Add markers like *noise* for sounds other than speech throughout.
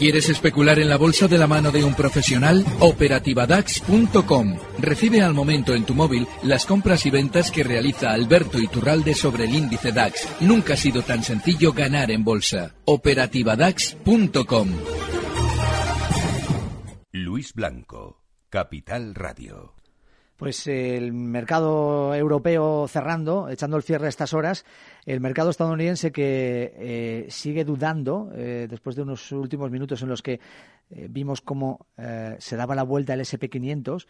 ¿Quieres especular en la bolsa de la mano de un profesional? Operativadax.com. Recibe al momento en tu móvil las compras y ventas que realiza Alberto Iturralde sobre el índice DAX. Nunca ha sido tan sencillo ganar en bolsa. Operativadax.com. Luis Blanco, Capital Radio. Pues el mercado europeo cerrando, echando el cierre a estas horas, el mercado estadounidense que eh, sigue dudando eh, después de unos últimos minutos en los que eh, vimos cómo se daba la vuelta el SP500,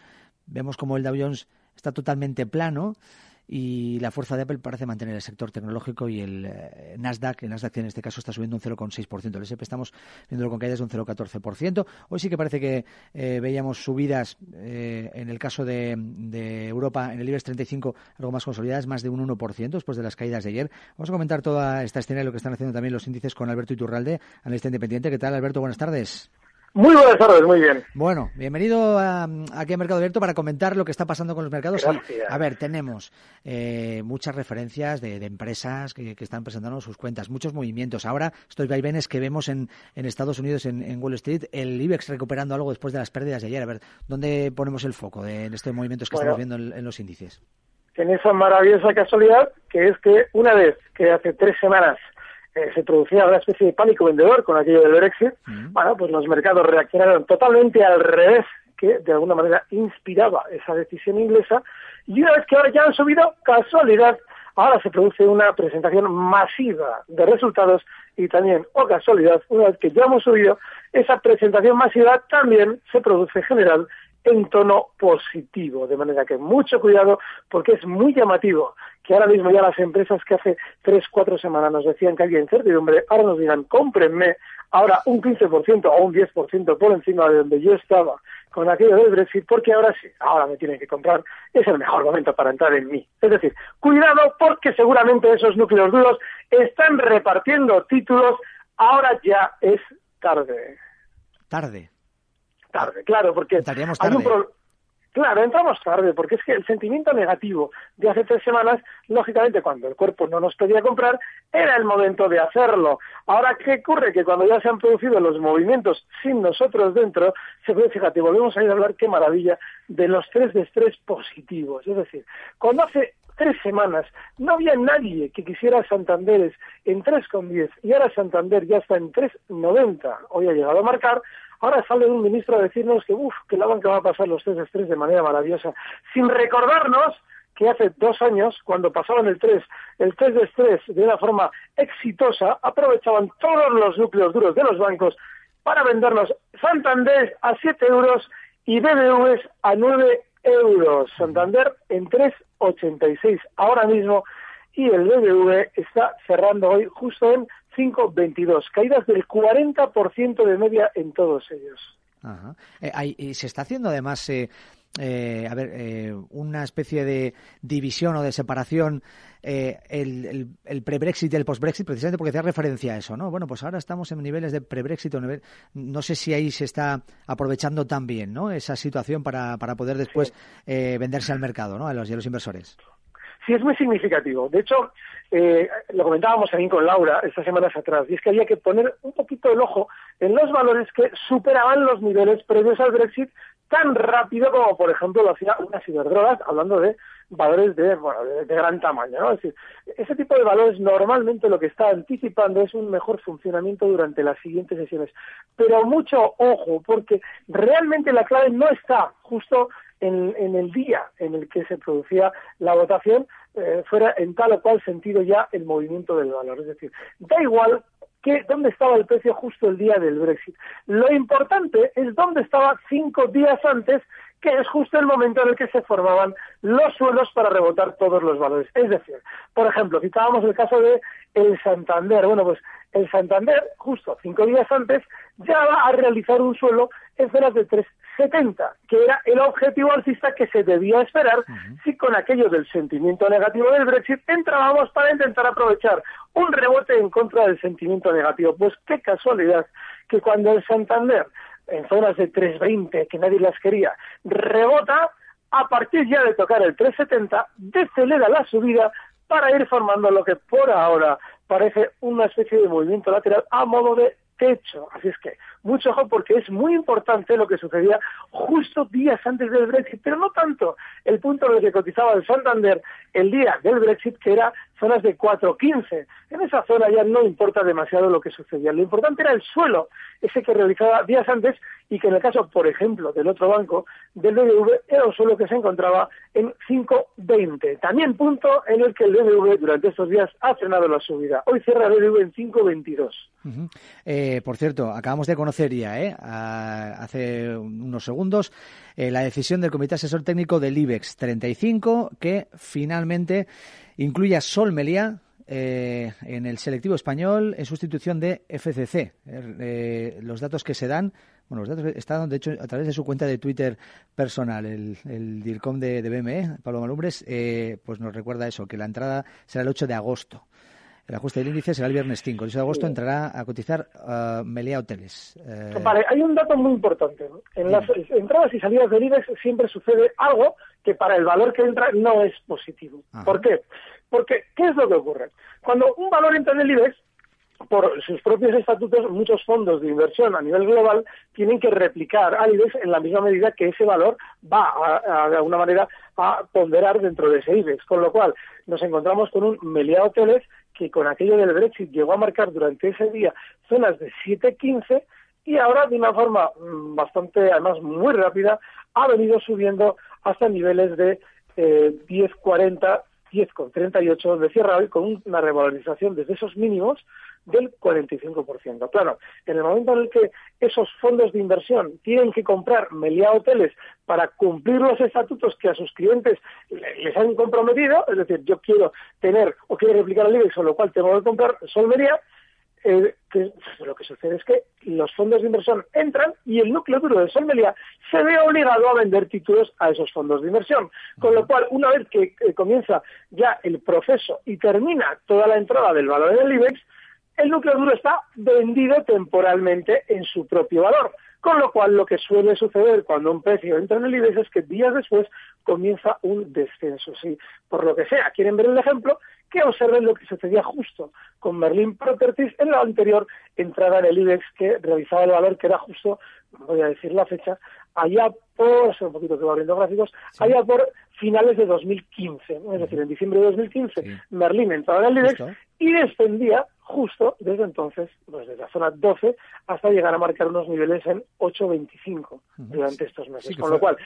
vemos cómo el Dow Jones está totalmente plano y la fuerza de Apple parece mantener el sector tecnológico y el eh, Nasdaq, el Nasdaq en este caso está subiendo un 0,6%, el S&P estamos viéndolo con caídas de un 0,14%. Hoy sí que parece que eh, veíamos subidas eh, en el caso de, Europa, en el IBEX 35, algo más consolidadas, más de un 1% después de las caídas de ayer. Vamos a comentar toda esta escena y lo que están haciendo también los índices con Alberto Iturralde, analista independiente. ¿Qué tal, Alberto? Buenas tardes. Muy buenas tardes, muy bien. Bueno, bienvenido a, aquí a Mercado Abierto para comentar lo que está pasando con los mercados. a ver, tenemos eh, muchas referencias de, empresas que, están presentando sus cuentas, muchos movimientos. Ahora, estos vaivenes que vemos en, Estados Unidos, en, Wall Street, el IBEX recuperando algo después de las pérdidas de ayer. A ver, ¿dónde ponemos el foco de, en estos movimientos que estamos viendo en, en los índices? En esa maravillosa casualidad que es que una vez que hace tres semanas eh, se producía una especie de pánico vendedor con aquello del Brexit, bueno, pues los mercados reaccionaron totalmente al revés que de alguna manera inspiraba esa decisión inglesa. Y una vez que ahora ya han subido, casualidad, ahora se produce una presentación masiva de resultados y también, o casualidad, una vez que ya hemos subido, esa presentación masiva también se produce en general en tono positivo, de manera que mucho cuidado porque es muy llamativo que ahora mismo ya las empresas que hace tres, cuatro semanas nos decían que había incertidumbre, ahora nos digan cómprenme, ahora un 15% o un 10% por encima de donde yo estaba con aquello del Brexit, porque ahora sí, ahora me tienen que comprar, es el mejor momento para entrar en mí. Es decir, cuidado porque seguramente esos núcleos duros están repartiendo títulos, ahora ya es tarde. Tarde tarde, claro, porque hay un problema. Claro, entramos tarde, porque es que el sentimiento negativo de hace tres semanas, lógicamente, cuando el cuerpo no nos pedía comprar, era el momento de hacerlo. Ahora, ¿qué ocurre? Que cuando ya se han producido los movimientos sin nosotros dentro, se puede, fíjate, volvemos a ir a hablar, qué maravilla, de los tres de estrés positivos. Es decir, cuando hace tres semanas no había nadie que quisiera Santanderes en 3,10 y ahora Santander ya está en 3,90, hoy ha llegado a marcar, Ahora sale un ministro a decirnos que, uff, que la banca va a pasar los 3 de estrés de manera maravillosa, sin recordarnos que hace dos años, cuando pasaban el 3, el 3 de estrés de una forma exitosa, aprovechaban todos los núcleos duros de los bancos para vendernos Santander a 7 euros y BBVs a 9 euros. Santander en 3,86 ahora mismo y el BBV está cerrando hoy justo en 5,22, caídas del 40% de media en todos ellos. Ajá. Eh, se está haciendo además, eh, eh, a ver, eh, una especie de división o de separación el, el, pre-Brexit y el post-Brexit, precisamente porque hacía referencia a eso, ¿no? Bueno, pues ahora estamos en niveles de pre-Brexit nivel, no sé si ahí se está aprovechando también, ¿no? Esa situación para, para poder después venderse al mercado, ¿no? A los, a los inversores. Sí, es muy significativo. De hecho, eh, lo comentábamos también con Laura estas semanas atrás, y es que había que poner un poquito el ojo en los valores que superaban los niveles previos al Brexit tan rápido como, por ejemplo, lo hacía unas ciberdrogas, hablando de valores de, bueno, de, gran tamaño. ¿no? Es decir, ese tipo de valores normalmente lo que está anticipando es un mejor funcionamiento durante las siguientes sesiones. Pero mucho ojo, porque realmente la clave no está justo en, en el día en el que se producía la votación, eh, fuera en tal o cual sentido ya el movimiento del valor. Es decir, da igual que dónde estaba el precio justo el día del Brexit. Lo importante es dónde estaba cinco días antes, que es justo el momento en el que se formaban los suelos para rebotar todos los valores. Es decir, por ejemplo, citábamos el caso de el Santander. Bueno, pues el Santander, justo cinco días antes, ya va a realizar un suelo en zonas de 3,70, que era el objetivo alcista que se debía esperar si con aquello del sentimiento negativo del Brexit entrábamos para intentar aprovechar un rebote en contra del sentimiento negativo. Pues qué casualidad que cuando el Santander, en zonas de 3,20, que nadie las quería, rebota, a partir ya de tocar el 3,70, decelera la subida para ir formando lo que por ahora parece una especie de movimiento lateral a modo de techo. Así es que, mucho ojo porque es muy importante lo que sucedía justo días antes del Brexit, pero no tanto el punto en el que cotizaba el Santander el día del Brexit, que era zonas de 4.15. En esa zona ya no importa demasiado lo que sucedía. Lo importante era el suelo, ese que realizaba días antes y que en el caso, por ejemplo, del otro banco, del BBV, era un suelo que se encontraba en 5.20. También punto en el que el BBV durante estos días ha frenado la subida. Hoy cierra el BBV en 5.22. Eh, por cierto, acabamos de conocer ya, ¿eh? hace unos segundos, eh, la decisión del Comité Asesor Técnico del IBEX 35 que finalmente incluye a Sol Meliá eh, en el selectivo español en sustitución de FCC. Eh, los datos que se dan, bueno, los datos están, de hecho, a través de su cuenta de Twitter personal, el, el DIRCOM de, BME, Pablo Malumbres, pues nos recuerda eso, que la entrada será el 8 de agosto. El ajuste del índice será el viernes 5. El 8 de agosto entrará a cotizar uh, Melea Hoteles. Eh, vale, hay un dato muy importante. En las entradas y salidas del IBEX siempre sucede algo que para el valor que entra no es positivo. ¿Por qué? Porque, ¿qué es lo que ocurre? Cuando un valor entra en el IBEX, por sus propios estatutos, muchos fondos de inversión a nivel global tienen que replicar al IBEX en la misma medida que ese valor va, a, de alguna manera, a ponderar dentro de ese IBEX. Con lo cual, nos encontramos con un Meliá Hoteles que con aquello del Brexit llegó a marcar durante ese día zonas de 7.15 y ahora de una forma mm, bastante, además muy rápida, ha venido subiendo hasta niveles de eh, 10.40, 10.38 de cierre hoy con una revalorización desde esos mínimos del 45%. Claro, en el momento en el que esos fondos de inversión tienen que comprar Meliá Hoteles para cumplir los estatutos que a sus clientes les han comprometido, es decir, yo quiero tener o quiero replicar el IBEX, con lo cual tengo que comprar Solmería, eh, lo que sucede es que los fondos de inversión entran y el núcleo duro de Solmería se ve obligado a vender títulos a esos fondos de inversión. Con lo cual, una vez que comienza ya el proceso y termina toda la entrada del valor del IBEX, el núcleo duro está vendido temporalmente en su propio valor. Con lo cual, lo que suele suceder cuando un precio entra en el IBEX es que días después comienza un descenso. Si por lo que sea quieren ver el ejemplo, que observen lo que sucedía justo con Merlin Properties en la anterior entrada en el IBEX que realizaba el valor que era justo, voy a decir la fecha, allá por, un poquito que va abriendo gráficos, allá por finales de 2015, es decir, en diciembre de 2015, Merlin entraba en el IBEX y descendía justo desde entonces, pues desde la zona 12 hasta llegar a marcar unos niveles en 8.25 durante estos meses. Con lo cual,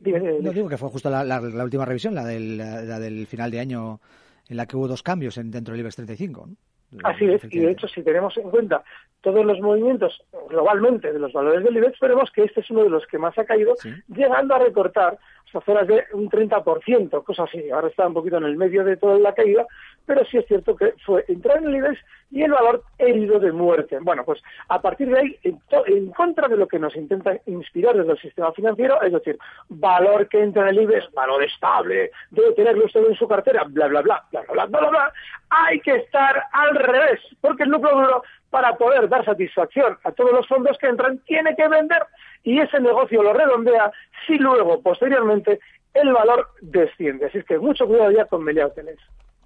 no digo que fue justo la, última revisión, la del, la del final de año, en la que hubo dos cambios dentro del IBEX 35. ¿no? Así es, y de hecho, si tenemos en cuenta todos los movimientos globalmente de los valores del IBEX, veremos que este es uno de los que más ha caído, llegando a recortar hasta zonas de un 30%, cosa así. Ahora está un poquito en el medio de toda la caída, pero sí es cierto que fue entrar en el IBEX y el valor herido de muerte. Bueno, pues a partir de ahí, en, contra de lo que nos intenta inspirar desde el sistema financiero, es decir, valor que entra en el IBEX, valor estable, debe tenerlo usted en su cartera, bla, bla, bla, bla, bla, bla, bla, bla, hay que estar al revés, porque el núcleo duro, para poder dar satisfacción a todos los fondos que entran, tiene que vender y ese negocio lo redondea si luego, posteriormente, el valor desciende. Así es que mucho cuidado ya con Meliá Hoteles.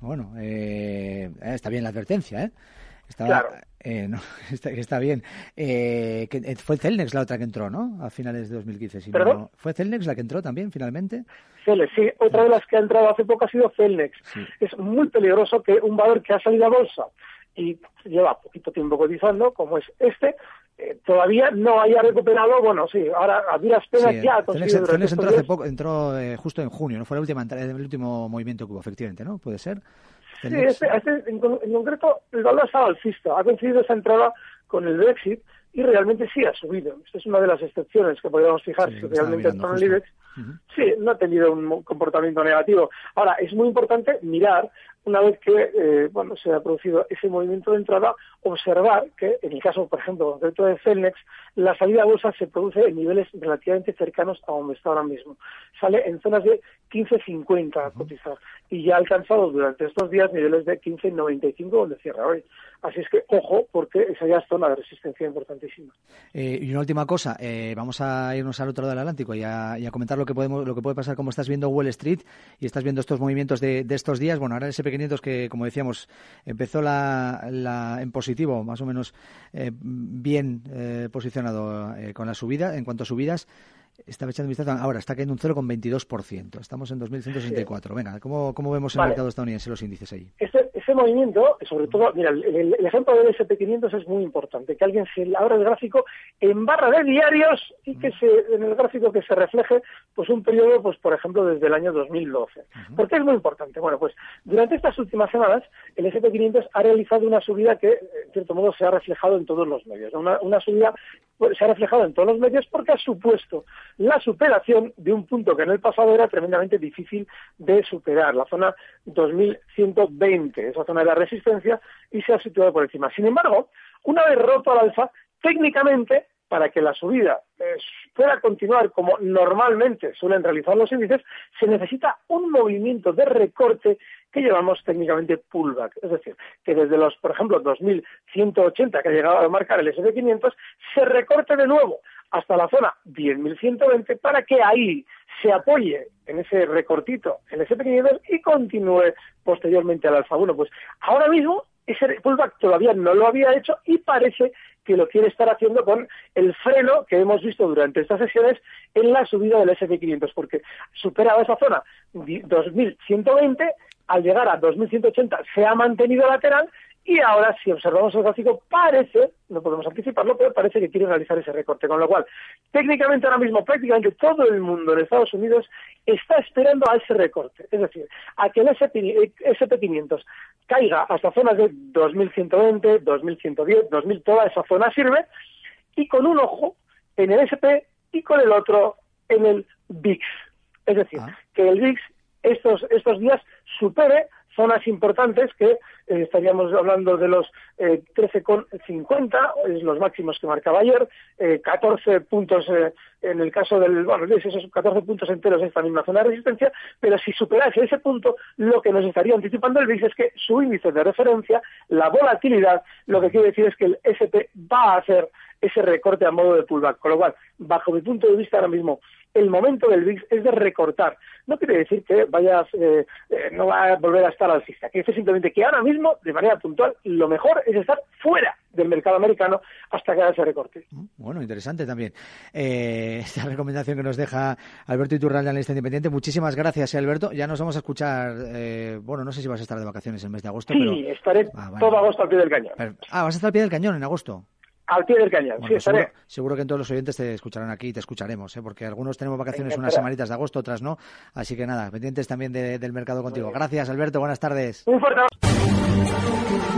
Bueno, eh, está bien la advertencia, ¿eh? Está, claro. Eh, no, *laughs* está, bien. Eh, que, fue Celnex la otra que entró, ¿no? A finales de 2015. Si ¿Fue Celnex la que entró también, finalmente? Celnex, sí. Otra de las que ha entrado hace poco ha sido Celnex. Es muy peligroso que un valor que ha salido a bolsa y lleva poquito tiempo cotizando, como es este, eh, todavía no haya recuperado, bueno, sí, ahora a duras penas ya ha conseguido... entró hace poco, entró eh, justo en junio, ¿no? Fue la última, el último movimiento que hubo, efectivamente, ¿no? ¿Puede ser? Sí, este, este, en, concreto, el valor estaba alcista, ha coincidido esa entrada con el Brexit y realmente sí ha subido. Esta es una de las excepciones que podríamos fijar si realmente entró en el IBEX. Sí, no ha tenido un comportamiento negativo. Ahora, es muy importante mirar una vez que eh, bueno, se ha producido ese movimiento de entrada, observar que en el caso, por ejemplo, dentro de Celnex, la salida a bolsa se produce en niveles relativamente cercanos a donde está ahora mismo. Sale en zonas de 15.50 a cotizar y ya ha alcanzado durante estos días niveles de 15.95 donde cierra hoy. Así es que, ojo, porque esa ya es zona de resistencia importantísima. Eh, y una última cosa, eh, vamos a irnos al otro lado del Atlántico y a, comentar lo que podemos, lo que puede pasar, como estás viendo Wall Street y estás viendo estos movimientos de, de estos días. Bueno, ahora el SP SP500 que, como decíamos, empezó la, en positivo, más o menos eh, bien eh, posicionado eh, con la subida, en cuanto a subidas, estaba echando vistazo, ahora está cayendo un 0,22%. Estamos en 2.164. Venga, ¿cómo, ¿cómo, vemos el mercado estadounidense los índices ahí? Ese, ese movimiento, sobre todo, mira, el, ejemplo del SP500 es muy importante, que alguien se abra el gráfico en barra de diarios y que se, en el gráfico que se refleje pues un periodo, pues por ejemplo, desde el año 2012. ¿Por qué es muy importante? Bueno, pues durante estas últimas semanas el SP500 ha realizado una subida que, en cierto modo, se ha reflejado en todos los medios. Una, una subida pues, se ha reflejado en todos los medios porque ha supuesto la superación de un punto que en el pasado era tremendamente difícil de superar, la zona 2120, esa zona de la resistencia, y se ha situado por encima. Sin embargo, una vez roto al alza, técnicamente, para que la subida eh, pueda continuar como normalmente suelen realizar los índices, se necesita un movimiento de recorte que llamamos técnicamente pullback. Es decir, que desde los, por ejemplo, 2180 que ha llegado a marcar el SP500, se recorte de nuevo hasta la zona 10.120 para que ahí se apoye en ese recortito el SP500 y continúe posteriormente al alfa. Bueno, pues ahora mismo ese pullback todavía no lo había hecho y parece que lo quiere estar haciendo con el freno que hemos visto durante estas sesiones en la subida del SP500, porque superaba esa zona 2120, al llegar a 2180 se ha mantenido lateral y ahora, si observamos el gráfico, parece, no podemos anticiparlo, pero parece que quiere realizar ese recorte. Con lo cual, técnicamente ahora mismo, prácticamente todo el mundo en Estados Unidos está esperando a ese recorte. Es decir, a que el SP500 caiga hasta zonas de 2120, 2110, 2000, toda esa zona sirve, y con un ojo en el SP y con el otro en el VIX. Es decir, ah. que el VIX estos, estos días supere zonas importantes que eh, estaríamos hablando de los eh, 13,50, es los máximos que marcaba ayer, eh, 14 puntos eh, en el caso del, bueno, esos 14 puntos enteros en esta misma zona de resistencia, pero si superase ese punto, lo que nos estaría anticipando el BIS es que su índice de referencia, la volatilidad, lo que quiere decir es que el SP va a hacer ese recorte a modo de pullback, con lo cual, bajo mi punto de vista ahora mismo, el momento del VIX es de recortar. No quiere decir que vayas, eh, eh, no va a volver a estar alcista, que dice simplemente que ahora mismo, de manera puntual, lo mejor es estar fuera del mercado americano hasta que haga ese recorte. Mm, bueno, interesante también. Eh, *laughs* esta recomendación que nos deja Alberto Iturralde, analista independiente. Muchísimas gracias, Alberto. Ya nos vamos a escuchar, bueno, no sé si vas a estar de vacaciones el mes de agosto. Sí, estaré ah, todo agosto al pie del cañón. Ah, vas a estar al pie del cañón en agosto. Al pie del cañón, sí, seguro, seguro, que todos los oyentes te escucharán aquí y te escucharemos, ¿eh? porque algunos tenemos vacaciones unas semanitas de agosto, otras no. Así que nada, pendientes también del mercado contigo. Gracias, Alberto. Buenas tardes. Un fuerte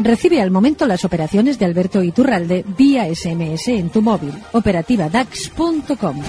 Recibe al momento las operaciones de Alberto Iturralde vía SMS en tu móvil. Operativa DAX.com.